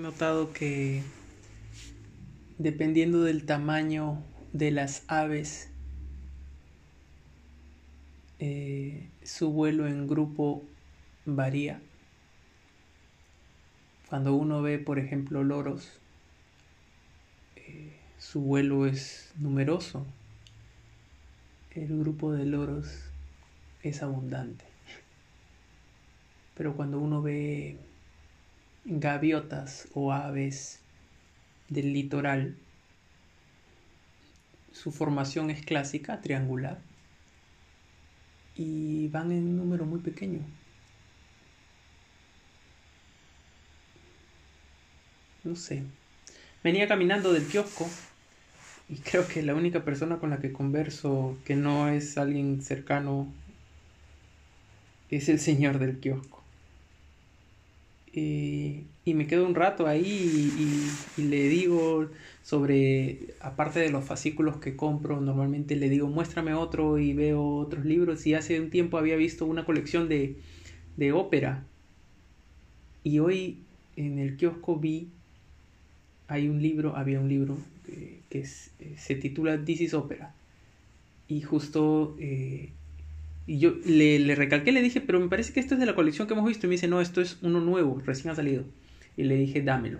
Notado que dependiendo del tamaño de las aves, eh, su vuelo en grupo varía. Cuando uno ve, por ejemplo, loros, eh, su vuelo es numeroso. El grupo de loros es abundante. Pero cuando uno ve gaviotas o aves del litoral, su formación es clásica, triangular, y van en un número muy pequeño. No sé. Venía caminando del kiosco y creo que la única persona con la que converso que no es alguien cercano es el señor del kiosco. Eh, y me quedo un rato ahí y, le digo sobre, aparte de los fascículos que compro, normalmente le digo, muéstrame otro y veo otros libros. Y hace un tiempo había visto una colección de, de ópera. Y hoy en el kiosco vi, hay un libro, había un libro que, se titula This is Opera. Y justo eh, y yo le, recalqué, le dije, pero me parece que esto es de la colección que hemos visto. Y me dice, no, esto es uno nuevo, recién ha salido. Y le dije, dámelo.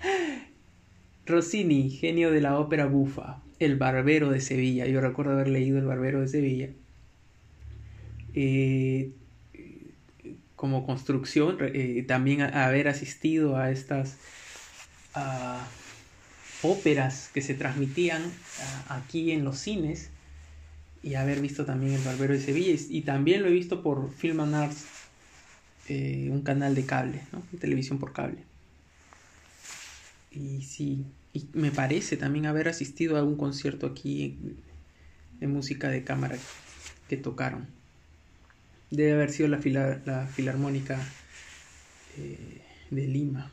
Rossini, genio de la ópera bufa, El Barbero de Sevilla. Yo recuerdo haber leído El Barbero de Sevilla. Eh, como construcción, eh, también haber asistido a estas óperas que se transmitían aquí en los cines y haber visto también El Barbero de Sevilla y, también lo he visto por Film and Arts, eh, un canal de cable, ¿no? televisión por cable. Y sí, y me parece también haber asistido a un concierto aquí de música de cámara que tocaron. Debe haber sido la, la Filarmónica eh, de Lima.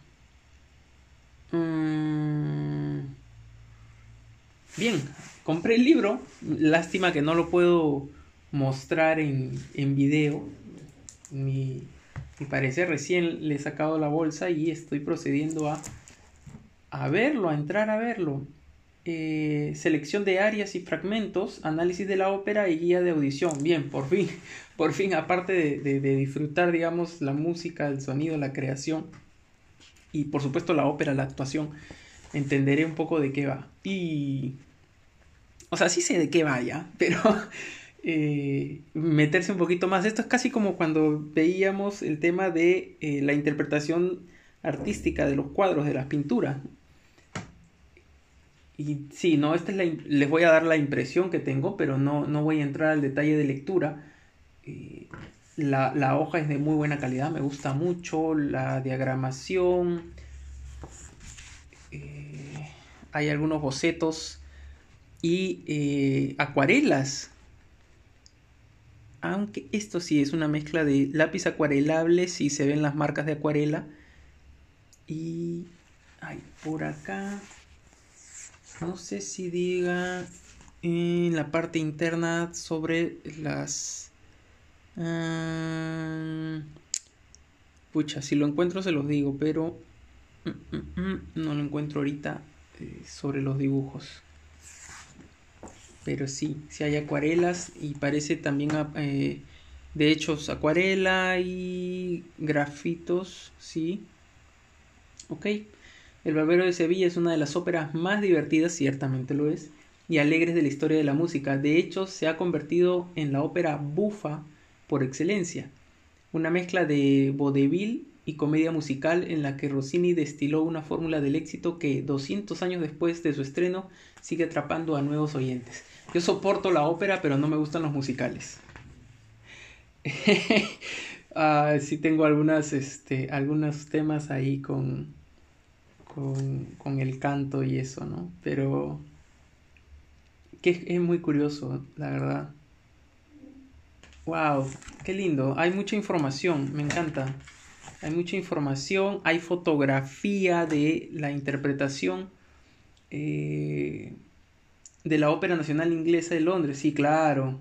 Mm. Bien, compré el libro, lástima que no lo puedo mostrar en, en video. Mi, mi parecer recién le he sacado la bolsa y estoy procediendo a, a verlo, a entrar a verlo. Eh, selección de áreas y fragmentos, análisis de la ópera y guía de audición. Bien, por fin, por fin, aparte de, de, de, disfrutar, digamos, la música, el sonido, la creación y por supuesto la ópera, la actuación, entenderé un poco de qué va. Y o sea, sí sé de qué vaya, pero eh, meterse un poquito más. Esto es casi como cuando veíamos el tema de eh, la interpretación artística de los cuadros, de las pinturas. Y sí, no, esta es la, les voy a dar la impresión que tengo, pero no, no voy a entrar al detalle de lectura. Eh, la, la, hoja es de muy buena calidad, me gusta mucho la diagramación. Hay algunos bocetos y eh, acuarelas. Aunque esto sí es una mezcla de lápiz acuarelable, si se ven las marcas de acuarela. Y hay por acá, no sé si diga en la parte interna sobre las... Ah, pucha, si lo encuentro se los digo, pero no lo encuentro ahorita eh, sobre los dibujos. Pero sí, sí hay acuarelas y parece también, eh, de hecho, acuarela y grafitos, sí. Ok. El Barbero de Sevilla es una de las óperas más divertidas, ciertamente lo es, y alegres de la historia de la música. De hecho, se ha convertido en la ópera bufa por excelencia. Una mezcla de vodevil y comedia musical en la que Rossini destiló una fórmula del éxito que 200 años después de su estreno sigue atrapando a nuevos oyentes. Yo soporto la ópera, pero no me gustan los musicales. Ah, sí tengo algunas, este, algunos temas ahí con, con, con, el canto y eso, ¿no? Pero que es muy curioso, la verdad. Wow, qué lindo. Hay mucha información, me encanta. Hay mucha información, hay fotografía de la interpretación. Eh, de la Ópera Nacional Inglesa de Londres, sí, claro.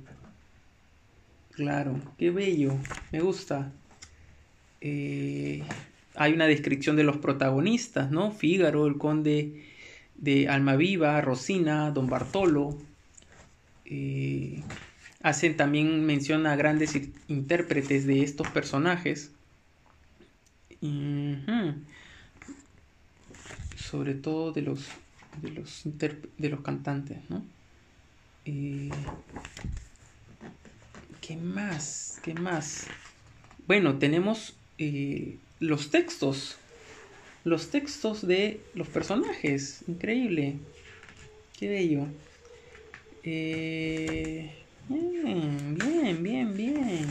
Claro, qué bello, me gusta. Eh, hay una descripción de los protagonistas, ¿no? Fígaro, el conde de Almaviva, Rosina, Don Bartolo. Eh, hacen también mención a grandes intérpretes de estos personajes. Sobre todo de los, de los, de los cantantes, ¿no? Eh, ¿Qué más? ¿Qué más? Bueno, tenemos eh, los textos. Los textos de los personajes. Increíble. Qué bello. Eh, bien, bien, bien, bien.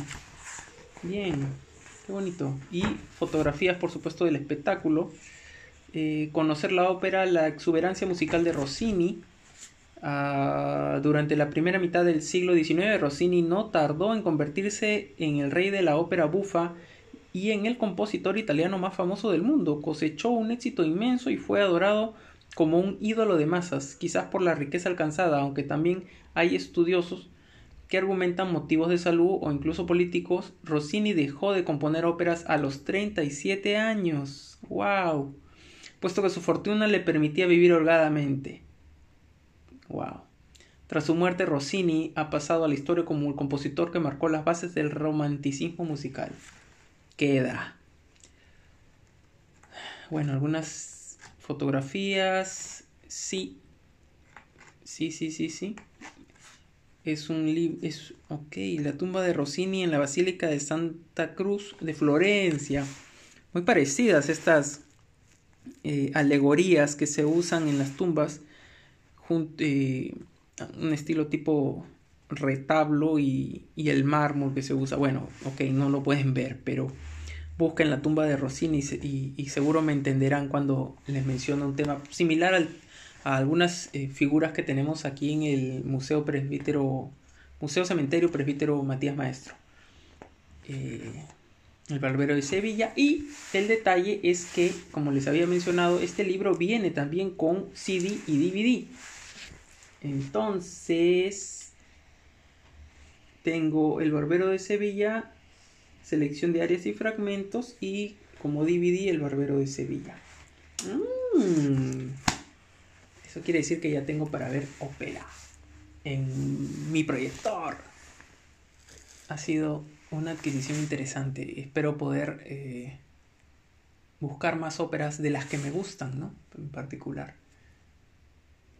Bien. Qué bonito. Y fotografías, por supuesto, del espectáculo. Eh, conocer la ópera La exuberancia musical de Rossini. Ah, durante la primera mitad del siglo XIX, Rossini no tardó en convertirse en el rey de la ópera bufa y en el compositor italiano más famoso del mundo. Cosechó un éxito inmenso y fue adorado como un ídolo de masas, quizás por la riqueza alcanzada, aunque también hay estudiosos que argumentan motivos de salud o incluso políticos. Rossini dejó de componer óperas a los 37 años. ¡Wow! Puesto que su fortuna le permitía vivir holgadamente. ¡Wow! Tras su muerte, Rossini ha pasado a la historia como el compositor que marcó las bases del romanticismo musical queda. Bueno, algunas fotografías. Sí. Sí, sí, sí, sí. Es un libro. Es, ok, la tumba de Rossini en la Basílica de Santa Cruz de Florencia. Muy parecidas estas eh, alegorías que se usan en las tumbas. Eh, un estilo tipo retablo y, el mármol que se usa. Bueno, ok, no lo pueden ver, pero busquen la tumba de Rossini y, seguro me entenderán cuando les menciono un tema similar algunas eh, figuras que tenemos aquí en el Museo Presbítero, Museo Cementerio Presbítero Matías Maestro. Eh, el Barbero de Sevilla y el detalle es que, como les había mencionado, este libro viene también con CD y DVD. Entonces, tengo El Barbero de Sevilla, selección de áreas y fragmentos y como DVD El Barbero de Sevilla. Mm. Eso quiere decir que ya tengo para ver ópera en mi proyector. Ha sido una adquisición interesante. Espero poder eh, buscar más óperas de las que me gustan, ¿no? En particular.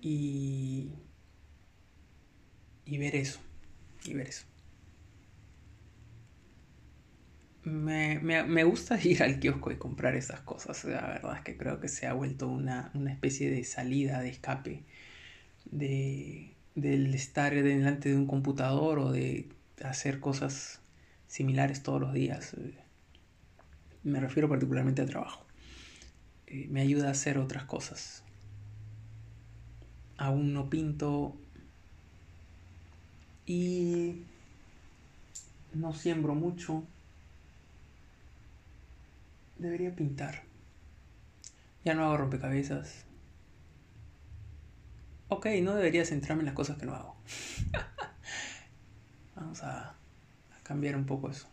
Y, y ver eso. Y ver eso. Me, me, gusta ir al kiosco y comprar esas cosas. La verdad es que creo que se ha vuelto una, una especie de salida, de escape, de, del estar delante de un computador o de hacer cosas similares todos los días. Me refiero particularmente al trabajo. Eh, me ayuda a hacer otras cosas. Aún no pinto y no siembro mucho Debería pintar. Ya no hago rompecabezas. Ok, no debería centrarme en las cosas que no hago. Vamos a, a cambiar un poco eso.